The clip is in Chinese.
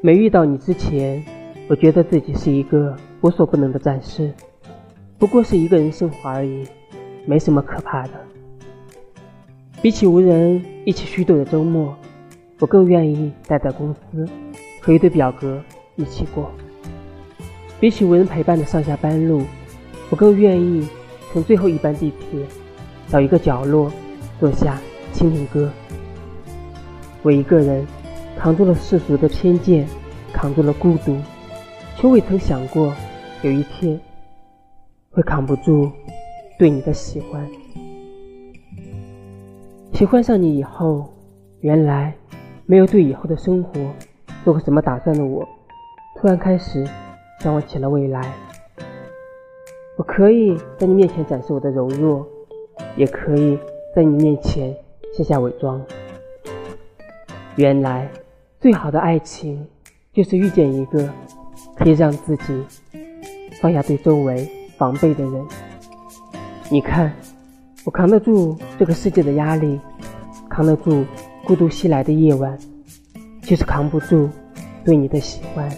没遇到你之前，我觉得自己是一个无所不能的战士，不过是一个人生活而已，没什么可怕的。比起无人一起虚度的周末，我更愿意待在公司，和一堆表格一起过。比起无人陪伴的上下班路，我更愿意乘最后一班地铁，找一个角落坐下听听歌。我一个人。扛住了世俗的偏见，扛住了孤独，却未曾想过有一天会扛不住对你的喜欢。喜欢上你以后，原来没有对以后的生活做过什么打算的我，突然开始向往起了未来。我可以在你面前展示我的柔弱，也可以在你面前卸下伪装。原来。最好的爱情，就是遇见一个可以让自己放下对周围防备的人。你看，我扛得住这个世界的压力，扛得住孤独袭来的夜晚，就是扛不住对你的喜欢。